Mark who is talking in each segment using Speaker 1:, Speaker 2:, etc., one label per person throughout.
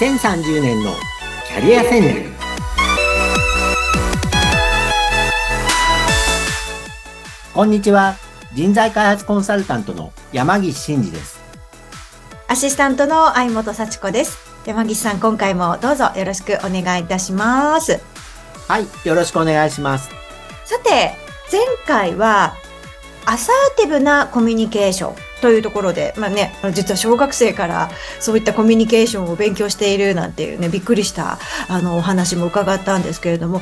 Speaker 1: 2030年のキャリア戦略。こんにちは。人材開発コンサルタントの山岸真嗣です。
Speaker 2: アシスタントの相本幸子です。山岸さん今回もどうぞよろしくお願いいたします。
Speaker 1: はいよろしくお願いします。
Speaker 2: さて前回はアサーティブなコミュニケーションというところで、まあね、実は小学生からそういったコミュニケーションを勉強しているなんていうね、びっくりしたあのお話も伺ったんですけれども、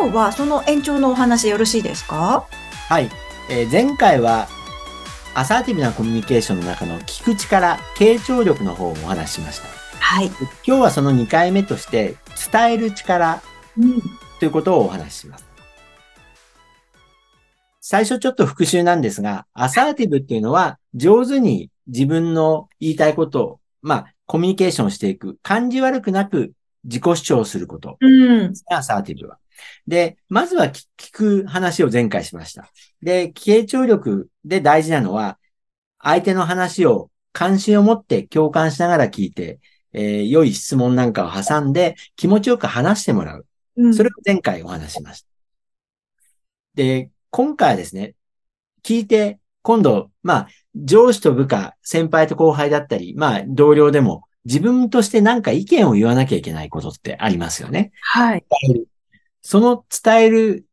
Speaker 2: 今日はその延長のお話よろしいですか？
Speaker 1: はい、えー、前回はアサーティブなコミュニケーションの中の聞く力、傾聴力の方をお話ししました。
Speaker 2: はい。
Speaker 1: 今日はその2回目として伝える力ということをお話しします。最初ちょっと復習なんですが、アサーティブっていうのは上手に自分の言いたいことを、まあ、コミュニケーションしていく。感じ悪くなく自己主張すること。
Speaker 2: うん。
Speaker 1: アサーティブは。で、まずは聞く話を前回しました。で、傾聴力で大事なのは、相手の話を関心を持って共感しながら聞いて、えー、良い質問なんかを挟んで気持ちよく話してもらう。うん、それを前回お話しました。で、今回はですね、聞いて、今度、まあ、上司と部下、先輩と後輩だったり、まあ、同僚でも、自分として何か意見を言わなきゃいけないことってありますよね。
Speaker 2: はい。
Speaker 1: その伝える、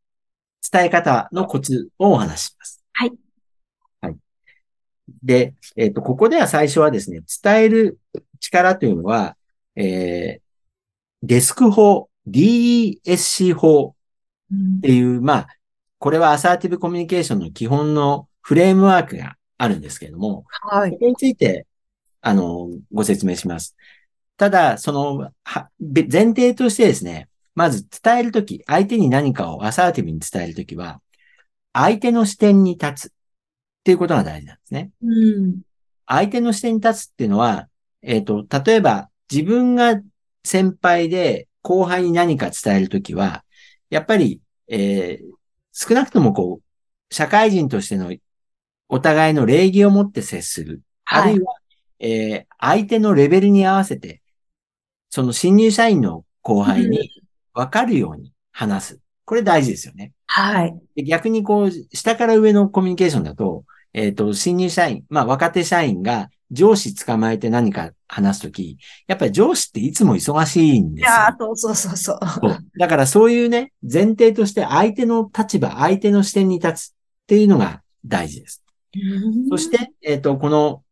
Speaker 1: 伝え方のコツをお話しします。
Speaker 2: はい。
Speaker 1: はい。で、えっ、ー、と、ここでは最初はですね、伝える力というのは、えー、デスク法、DESC 法っていう、うん、まあ、これはアサーティブコミュニケーションの基本のフレームワークがあるんですけれども、
Speaker 2: はい。
Speaker 1: これについて、あの、ご説明します。ただ、その、前提としてですね、まず伝えるとき、相手に何かをアサーティブに伝えるときは、相手の視点に立つっていうことが大事なんですね。
Speaker 2: うん。
Speaker 1: 相手の視点に立つっていうのは、えっ、ー、と、例えば自分が先輩で後輩に何か伝えるときは、やっぱり、えー、少なくともこう、社会人としてのお互いの礼儀を持って接する。はい、あるいは、えー、相手のレベルに合わせて、その新入社員の後輩に分かるように話す。これ大事ですよね。
Speaker 2: はい。
Speaker 1: で逆にこう、下から上のコミュニケーションだと、えっ、ー、と、新入社員、まあ若手社員が上司捕まえて何か話すとき、やっぱり上司っていつも忙しいんですよ。いや
Speaker 2: そうそうそうそう
Speaker 1: だからそういうね、前提として相手の立場、相手の視点に立つっていうのが大事です。そして、えっ、ー、と、この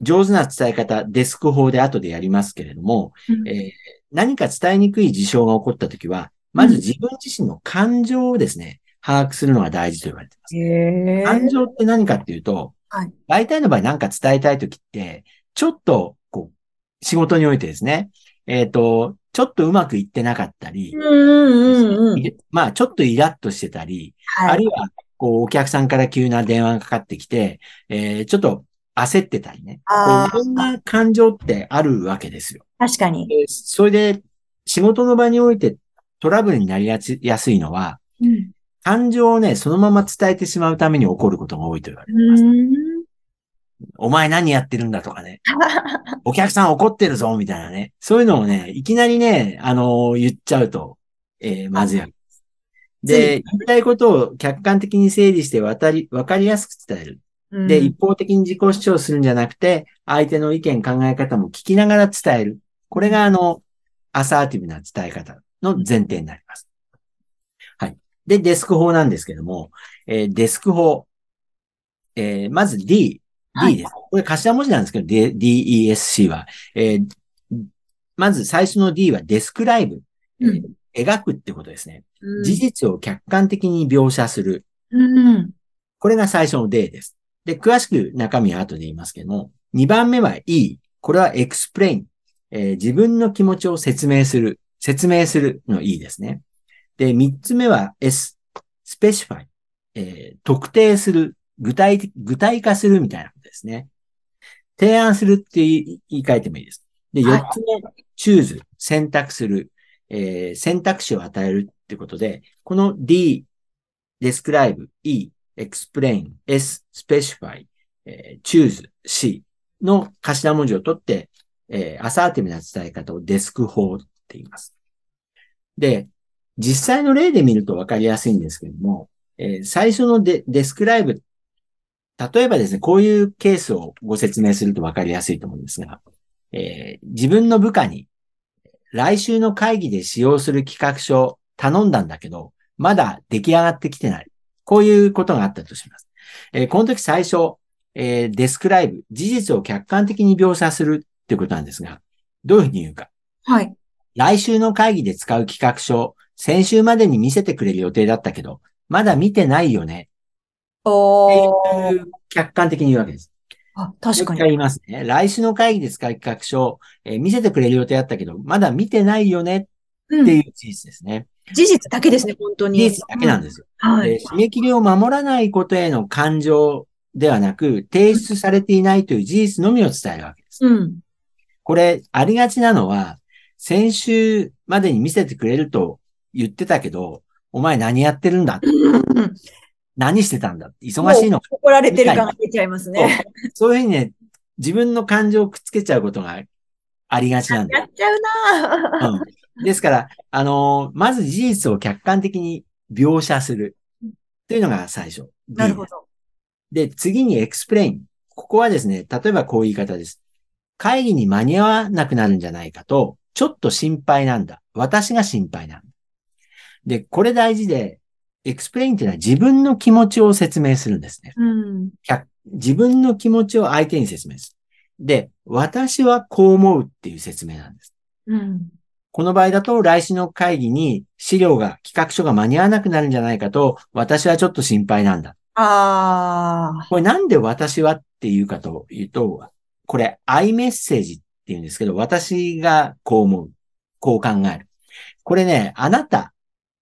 Speaker 1: 上手な伝え方、デスク法で後でやりますけれども、うん、えー、何か伝えにくい事象が起こったときは、まず自分自身の感情をですね、把握するのが大事と言われています。感情って何かっていうと、
Speaker 2: はい。
Speaker 1: 大体の場合何か伝えたいときって、ちょっと、こう、仕事においてですね、えっ、ー、と、ちょっとうまくいってなかったり、
Speaker 2: うんうんうん、
Speaker 1: まあ、ちょっとイラッとしてたり、はい、あるいは、こう、お客さんから急な電話がかかってきて、えー、ちょっと焦ってたりね。いろんな感情ってあるわけですよ。
Speaker 2: 確かに。
Speaker 1: それで、仕事の場においてトラブルになりやすいのは、
Speaker 2: うん、
Speaker 1: 感情をね、そのまま伝えてしまうために起こることが多いと言われています。お前何やってるんだとかね。お客さん怒ってるぞ、みたいなね。そういうのをね、いきなりね、あのー、言っちゃうと、えー、まずい。で、言いたいことを客観的に整理して渡り、わかりやすく伝える。で、一方的に自己主張するんじゃなくて、相手の意見、考え方も聞きながら伝える。これがあの、アサーティブな伝え方の前提になります。はい。で、デスク法なんですけども、えー、デスク法。えー、まず D。D です。これ頭文字なんですけど、DESC は。えー、まず最初の D はデスクライブ。うん、描くってことですね、うん、事実を客観的に描写する。
Speaker 2: うん、
Speaker 1: これが最初の D です。で、詳しく中身は後で言いますけども、2番目は E。これは explain、えー、自分の気持ちを説明する。説明するの E ですね。で、3つ目は S。specify、えー、特定する。具体、具体化するみたいなことですね。提案するって言い換えてもいいです。で、四つ目、チューズ、選択する、えー、選択肢を与えるってことで、この D、describe、E、explain、S、specify、えー、choose、C の頭文字を取って、えーアサーティブな伝え方をデスク法って言います。で、実際の例で見るとわかりやすいんですけども、えー最初のデデスクライブ、例えばですね、こういうケースをご説明するとわかりやすいと思うんですが、えー自分の部下に来週の会議で使用する企画書を頼んだんだけど、まだ出来上がってきてない。こういうことがあったとします。えーこの時最初、えーデスクライブ、事実を客観的に描写するっていうことなんですが、どういうふうに言うか。
Speaker 2: はい。
Speaker 1: 来週の会議で使う企画書、先週までに見せてくれる予定だったけど、まだ見てないよね。
Speaker 2: おー。
Speaker 1: っていう客観的に言うわけです。
Speaker 2: あ、確か
Speaker 1: もう一回言
Speaker 2: に。
Speaker 1: いますね。来週の会議で使う企画書、えー見せてくれる予定だったけど、まだ見てないよねっ
Speaker 2: うん。
Speaker 1: ていう事実ですね。
Speaker 2: 事実だけですね、本当に。
Speaker 1: 事実だけなんですよ。
Speaker 2: はい。
Speaker 1: で締め切りを守らないことへの感情ではなく、提出されていないという事実のみを伝えるわけです。
Speaker 2: うん。
Speaker 1: これ、ありがちなのは、先週までに見せてくれると言ってたけど、お前何やってるんだ？
Speaker 2: うん
Speaker 1: 何してたんだ？忙しいの
Speaker 2: 怒られてる感が出ちゃいますね。
Speaker 1: そういうふうにね、自分の感情をくっつけちゃうことがありがちなんだよ。
Speaker 2: やっちゃうなぁ
Speaker 1: うん、ですから、あのーまず事実を客観的に描写するというのが最初。
Speaker 2: なるほど。
Speaker 1: で、次に explain。ここはですね、例えばこういう言い方です。会議に間に合わなくなるんじゃないかと、ちょっと心配なんだ。私が心配なんだ。で、これ大事で、 explain っていうのは自分の気持ちを説明するんですね。
Speaker 2: うん。
Speaker 1: 客自分の気持ちを相手に説明する。で、私はこう思うっていう説明なんです。
Speaker 2: うん。
Speaker 1: この場合だと、来週の会議に資料が、企画書が間に合わなくなるんじゃないかと、私はちょっと心配なんだ。
Speaker 2: ああ。
Speaker 1: これなんで私はっていうかというと、これ、アイメッセージっていうんですけど、私がこう思う。こう考える。これね、あなた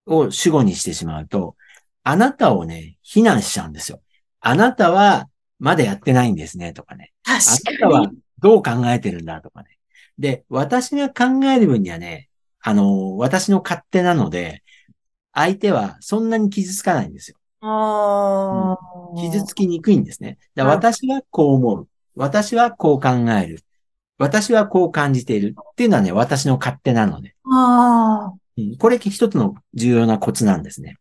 Speaker 1: を主語にしてしまうと、あなたをね、非難しちゃうんですよ。あなたはまだやってないんですね、とかね。あ
Speaker 2: 確
Speaker 1: なたは。どう考えてるんだとかね。で、私が考える分にはね、あの、私の勝手なので、相手はそんなに傷つかないんですよ。
Speaker 2: ああ。
Speaker 1: 傷つきにくいんですね。だ私はこう思う。私はこう考える。私はこう感じている。っていうのはね、私の勝手なので。
Speaker 2: あ
Speaker 1: これ一つの重要なコツなんですね。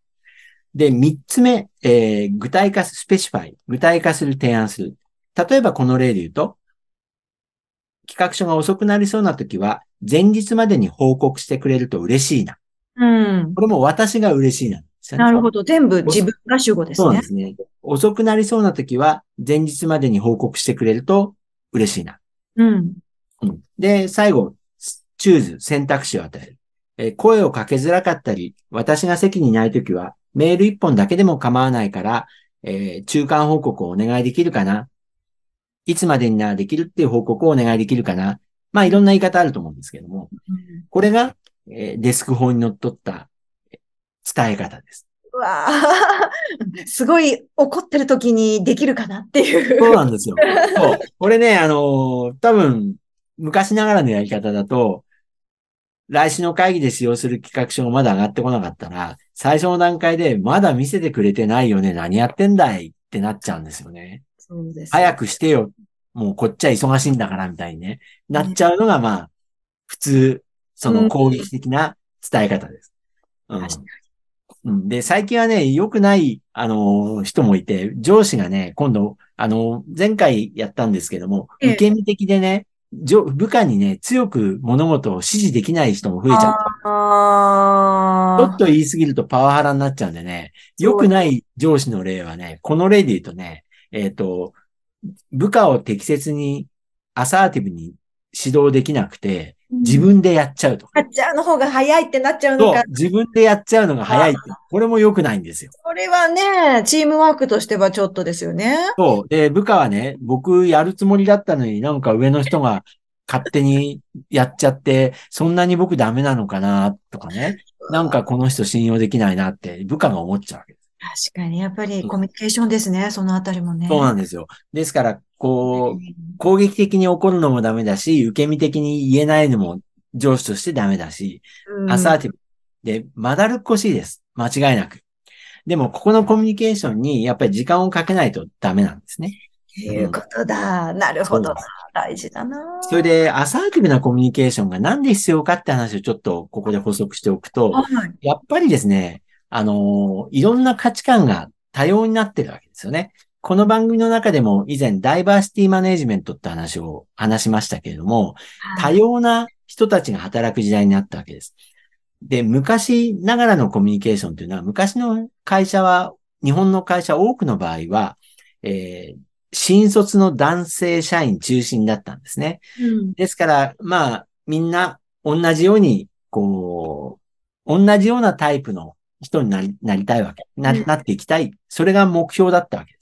Speaker 1: で、三つ目、えー具体化す、スペシファイ。具体化する、提案する。例えばこの例で言うと、企画書が遅くなりそうな時は、前日までに報告してくれると嬉しいな。
Speaker 2: うん。
Speaker 1: これも私が嬉しいな。
Speaker 2: なるほど。全部自分が主語ですね
Speaker 1: そうで。すね。遅くなりそうな時は、前日までに報告してくれると嬉しいな。
Speaker 2: うん。
Speaker 1: うんで、最後、チューズ、選択肢を与える。えー声をかけづらかったり、私が席にいないときは、メール一本だけでも構わないから、えー中間報告をお願いできるかな？いつまでにならできるっていう報告をお願いできるかな？まあ、いろんな言い方あると思うんですけども、これが、えーデスク法にのっとったえー伝え方です。
Speaker 2: うわあ。すごい怒ってる時にできるかなっていう。
Speaker 1: そうなんですよ。そう。これね、あのー多分、昔ながらのやり方だと、来週の会議で使用する企画書がまだ上がってこなかったら、最初の段階でまだ見せてくれてないよね、何やってんだいってなっちゃうんですよね。
Speaker 2: そうです。
Speaker 1: 早くしてよ。もうこっちは忙しいんだから、みたいにね。なっちゃうのが、まあ、普通、その攻撃的な伝え方です。うんうん、で、最近はね、良くない、あのー人もいて、上司がね、今度、あのー前回やったんですけども、
Speaker 2: ええ
Speaker 1: 受け身的でね、上部下にね、強く物事を指示できない人も増えちゃった。ちょっと言い過ぎるとパワハラになっちゃうんでね、良くない上司の例はね、この例で言うとね、えっ、と、部下を適切に、アサーティブに指導できなくて、自分でやっちゃうとか。
Speaker 2: やっちゃうの方が早いってなっちゃうのか。、
Speaker 1: 自分でやっちゃうのが早いって。これも良くないんですよ。
Speaker 2: これはね、チームワークとしてはちょっとですよね。
Speaker 1: そう。で、部下はね、僕やるつもりだったのになんか上の人が勝手にやっちゃって、そんなに僕ダメなのかなとかね。なんかこの人信用できないなって部下が思っちゃうわけです。
Speaker 2: 確かに、やっぱりコミュニケーションですね、そのあたりもね。
Speaker 1: そうなんですよ。ですから、こう、
Speaker 2: う
Speaker 1: 攻撃的に怒るのもダメだし、受け身的に言えないのも上司としてダメだし、
Speaker 2: ん
Speaker 1: アサーティブ。で、まだるっこしいです。間違いなく。でも、ここのコミュニケーションにやっぱり時間をかけないとダメなんですね。
Speaker 2: いうことだ。なるほど。大事だな。
Speaker 1: それで、アサーティブなコミュニケーションがなんで必要かって話をちょっとここで補足しておくと、はい、やっぱりですね、あの、いろんな価値観が多様になってるわけですよね。この番組の中でも以前ダイバーシティマネジメントって話を話しましたけれども、多様な人たちが働く時代になったわけです。で、昔ながらのコミュニケーションというのは、昔の会社は、日本の会社多くの場合は、えー、新卒の男性社員中心だったんですね。うん、ですから、まあ、みんな同じように、こう、同じようなタイプの人になりなりたいわけな。なっていきたい。それが目標だったわけ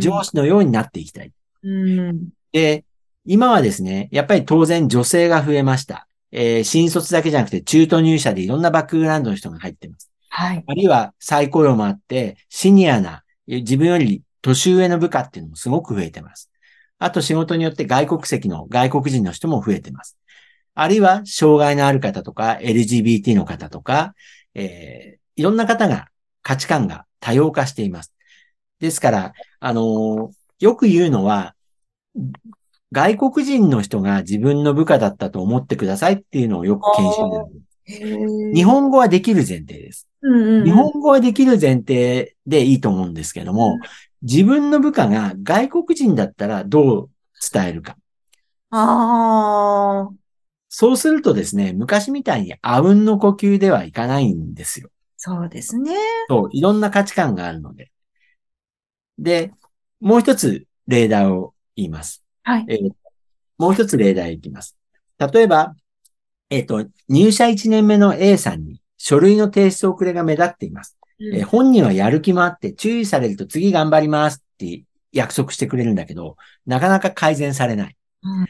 Speaker 1: 上司のようになっていきたい。うん、で、今はですね、やっぱり当然女性が増えました。えー、新卒だけじゃなくて中途入社でいろんなバックグラウンドの人が入ってます。はい。あるいは再雇用もあって、シニアな、自分より年上の部下っていうのもすごく増えてます。あと仕事によって外国籍の外国人の人も増えてます。あるいは障害のある方とか LGBT の方とか、えー、いろんな方が価値観が多様化しています。ですから、あのー、よく言うのは、外国人の人が自分の部下だったと思ってくださいっていうのをよく研修で日本語はできる前提です、うんうんうん。日本語はできる前提でいいと思うんですけども、うん、自分の部下が外国人だったらどう伝えるか。あそうするとですね、昔みたいにあうんの呼吸ではいかないんですよ。
Speaker 2: そうですね。
Speaker 1: そう、いろんな価値観があるので。で、もう一つ例題を言います。はい。えー、もう一つ例題いきます。例えば、えっ、ー、と、入社1年目の A さんに書類の提出遅れが目立っています。うん、えー、本人はやる気もあって注意されると次頑張りますって約束してくれるんだけど、なかなか改善されない。うん、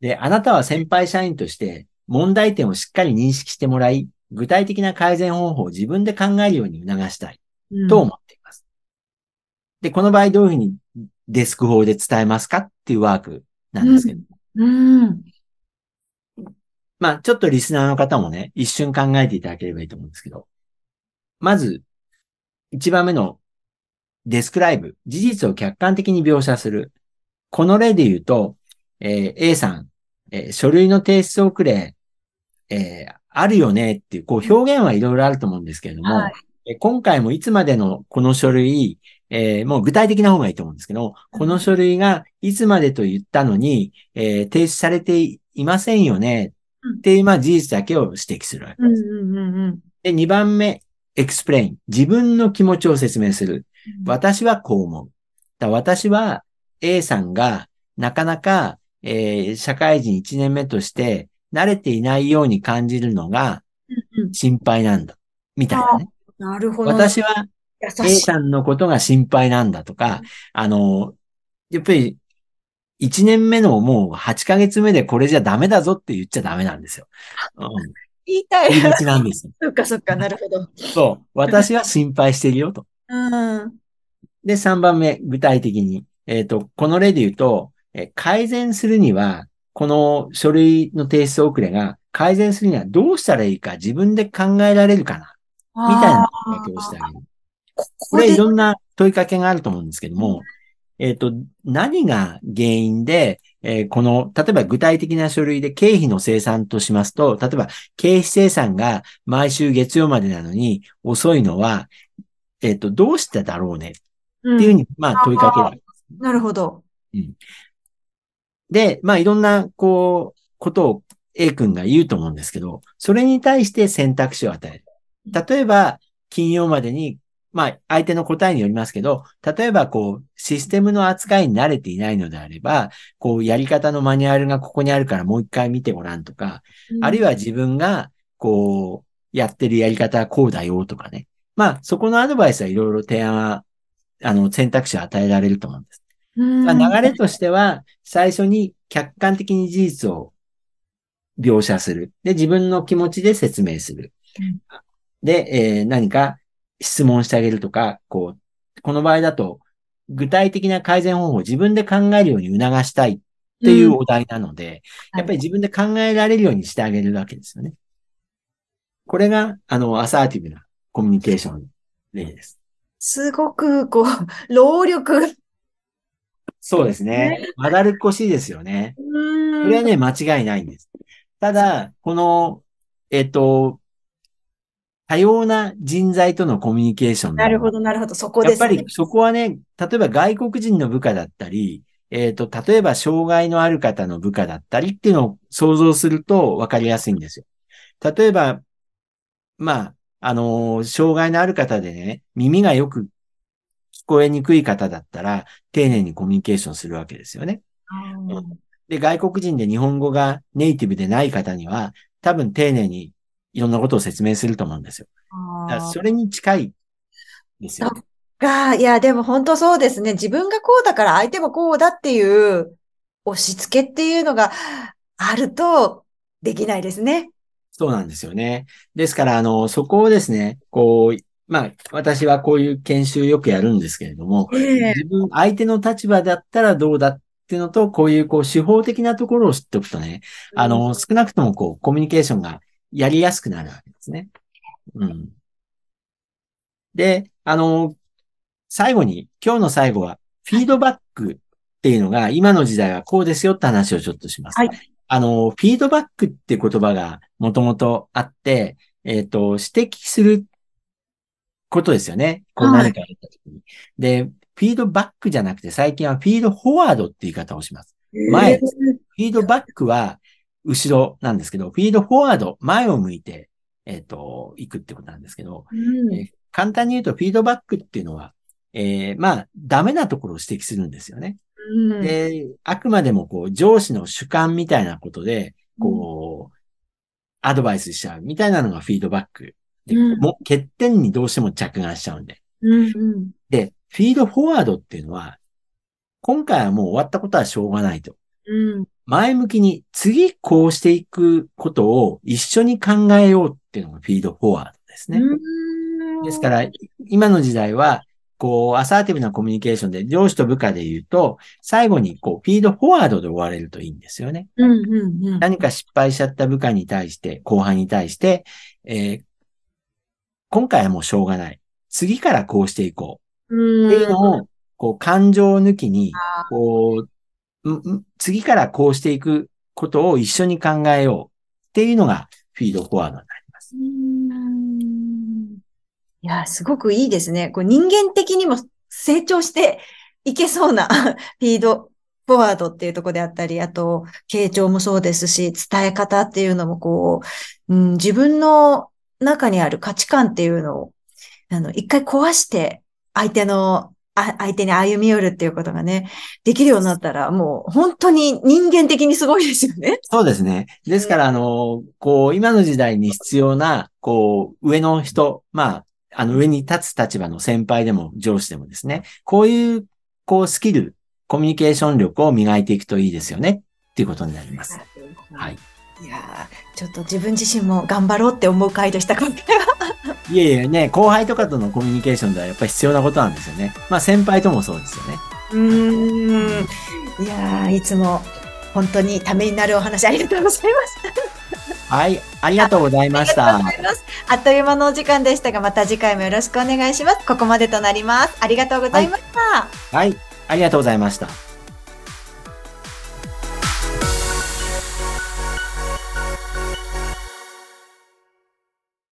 Speaker 1: で、あなたは先輩社員として問題点をしっかり認識してもらい、具体的な改善方法を自分で考えるように促したいと思。うん、で、この場合どういうふうにデスク法で伝えますかっていうワークなんですけど。うん、うんまあ、ちょっとリスナーの方もね、一瞬考えていただければいいと思うんですけど。まず、一番目のデスクライブ、事実を客観的に描写する。この例で言うと、えー、A さん、えー、書類の提出遅れ、えー、あるよねっていう、こう表現はいろいろあると思うんですけれども、はい、今回もいつまでのこの書類、えー、もう具体的な方がいいと思うんですけど、この書類がいつまでと言ったのに、えー、提出されていませんよねっていう、まあ事実だけを指摘するわけです。で、2番目、explain。自分の気持ちを説明する。私はこう思う。だ私は A さんがなかなか、えー、社会人1年目として慣れていないように感じるのが心配なんだ。みたいなね。
Speaker 2: なるほど。
Speaker 1: 私は A さんのことが心配なんだとか、あの、やっぱり1年目のもう8ヶ月目でこれじゃダメだぞって言っちゃダメなんですよ。
Speaker 2: うん、言いたい。
Speaker 1: 言いがちなんですよ。
Speaker 2: そっかそっか、なるほど。
Speaker 1: そう。私は心配してるよと。うん、で、3番目、具体的に。えっ、ー、と、この例で言うと、え改善するには、この書類の提出遅れが改善するにはどうしたらいいか自分で考えられるかなみたいな問いかけをしてあげる。これいろんな問いかけがあると思うんですけども、えっ、ー、と、何が原因で、えー、この、例えば具体的な書類で経費の生産としますと、例えば経費生産が毎週月曜までなのに遅いのは、えっ、ー、と、どうしてだろうね？っていうふうに、まあ問いかける、
Speaker 2: なるほど。
Speaker 1: うん。で、まあいろんな、こう、ことを A 君が言うと思うんですけど、それに対して選択肢を与える。例えば、金曜までに、まあ、相手の答えによりますけど、例えば、こう、システムの扱いに慣れていないのであれば、こう、やり方のマニュアルがここにあるからもう一回見てごらんとか、うん、あるいは自分が、こう、やってるやり方はこうだよとかね。まあ、そこのアドバイスはいろいろ提案は、あの、選択肢を与えられると思うんです。流れとしては、最初に客観的に事実を描写する。で、自分の気持ちで説明する。で、えー、何か質問してあげるとか、こう、この場合だと、具体的な改善方法を自分で考えるように促したいっていうお題なので、うん、やっぱり自分で考えられるようにしてあげるわけですよね。これが、あの、アサーティブなコミュニケーション例です。
Speaker 2: すごく、こう、労力
Speaker 1: そうですね。まだるっこしいですよね。これはね、間違いないんです。ただ、この、えっ、と、多様な人材とのコミュニケーション。
Speaker 2: なるほど、なるほど。そこです
Speaker 1: ね。やっぱりそこはね、例えば外国人の部下だったり、えっ、ー、と、例えば障害のある方の部下だったりっていうのを想像すると分かりやすいんですよ。例えば、まあ、あのー、障害のある方でね、耳がよく聞こえにくい方だったら、丁寧にコミュニケーションするわけですよね。で、外国人で日本語がネイティブでない方には、多分丁寧にいろんなことを説明すると思うんですよ。だそれに近いですよ。
Speaker 2: が、いや、でも本当そうですね。自分がこうだから相手もこうだっていう押し付けっていうのがあるとできないですね。
Speaker 1: そうなんですよね。ですから、あの、そこをですね、こう、まあ、私はこういう研修よくやるんですけれども、えー、自分、相手の立場だったらどうだっていうのと、こういう、こう、手法的なところを知っておくとね、あの、少なくとも、こう、コミュニケーションがやりやすくなるわけですね。うん。で、あの、最後に、今日の最後は、フィードバックっていうのが、今の時代はこうですよって話をちょっとします。はい。あの、フィードバックって言葉がもともとあって、えっ、ー、と、指摘することですよね。こう何かやった時に、はい。で、フィードバックじゃなくて、最近はフィードフォワードって言い方をします。前、フィードバックは後ろなんですけど、フィードフォワード、前を向いて、えっ、ー、と、行くってことなんですけど、うん、えー、簡単に言うと、フィードバックっていうのは、えー、まあ、ダメなところを指摘するんですよね。うん、で、あくまでもこう、上司の主観みたいなことで、こう、アドバイスしちゃうみたいなのがフィードバック。で、うん、も欠点にどうしても着眼しちゃうんで。うんうん、で、フィードフォワードっていうのは、今回はもう終わったことはしょうがないと。うん、前向きに次こうしていくことを一緒に考えようっていうのがフィードフォワードですね。ですから、今の時代は、こう、アサーティブなコミュニケーションで上司と部下で言うと、最後にこう、フィードフォワードで終われるといいんですよね。うんうんうん、何か失敗しちゃった部下に対して、後輩に対して、えー、今回はもうしょうがない。次からこうしていこう。っていうのを、こう、感情抜きに、こう、次からこうしていくことを一緒に考えようっていうのがフィードフォワードになります。
Speaker 2: いや、すごくいいですね。こう人間的にも成長していけそうな フィードフォワードっていうとこであったり、あと、傾聴もそうですし、伝え方っていうのもこう、うん、自分の中にある価値観っていうのを、あの、一回壊して、相手の相手に歩み寄るっていうことがね、できるようになったら、もう本当に人間的にすごいですよね。
Speaker 1: そうですね。ですから、あの、こう、今の時代に必要な、こう、上の人、まあ、あの上に立つ立場の先輩でも上司でもですね、こういう、こうスキル、コミュニケーション力を磨いていくといいですよねっていうことになります。はい。
Speaker 2: いやちょっと自分自身も頑張ろうって思う回でした今回は。
Speaker 1: いえいえね、後輩とかとのコミュニケーションではやっぱり必要なことなんですよね。まあ先輩ともそうですよね。う
Speaker 2: ん。いやいつも本当にためになるお話ありがとうございました。
Speaker 1: はい、ありがとうございました。あ
Speaker 2: あっという間のお時間でしたが、また次回もよろしくお願いします。ここまでとなります。ありがとうございました。
Speaker 1: はい、はい、ありがとうございました。